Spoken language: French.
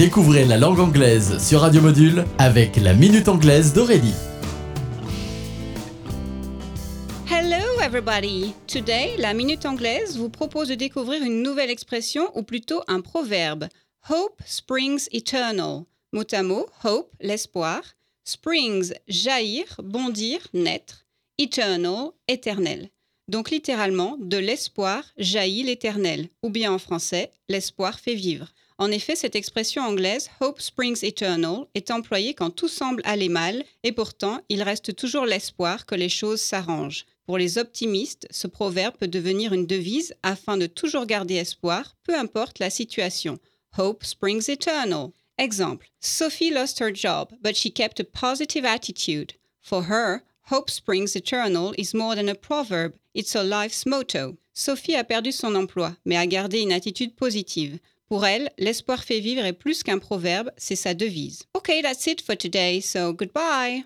Découvrez la langue anglaise sur Radio Module avec la Minute Anglaise d'Aurélie. Hello everybody! Today, la Minute Anglaise vous propose de découvrir une nouvelle expression ou plutôt un proverbe. Hope springs eternal. Mot à mot, hope, l'espoir. Springs, jaillir, bondir, naître. Eternal, éternel. Donc littéralement, de l'espoir jaillit l'éternel, ou bien en français, l'espoir fait vivre. En effet, cette expression anglaise Hope Springs Eternal est employée quand tout semble aller mal, et pourtant il reste toujours l'espoir que les choses s'arrangent. Pour les optimistes, ce proverbe peut devenir une devise afin de toujours garder espoir, peu importe la situation. Hope springs eternal. Exemple Sophie lost her job, but she kept a positive attitude. For her, Hope springs eternal is more than a proverb, it's her life's motto. Sophie a perdu son emploi, mais a gardé une attitude positive. Pour elle, l'espoir fait vivre est plus qu'un proverbe, c'est sa devise. Okay, that's it for today, so goodbye.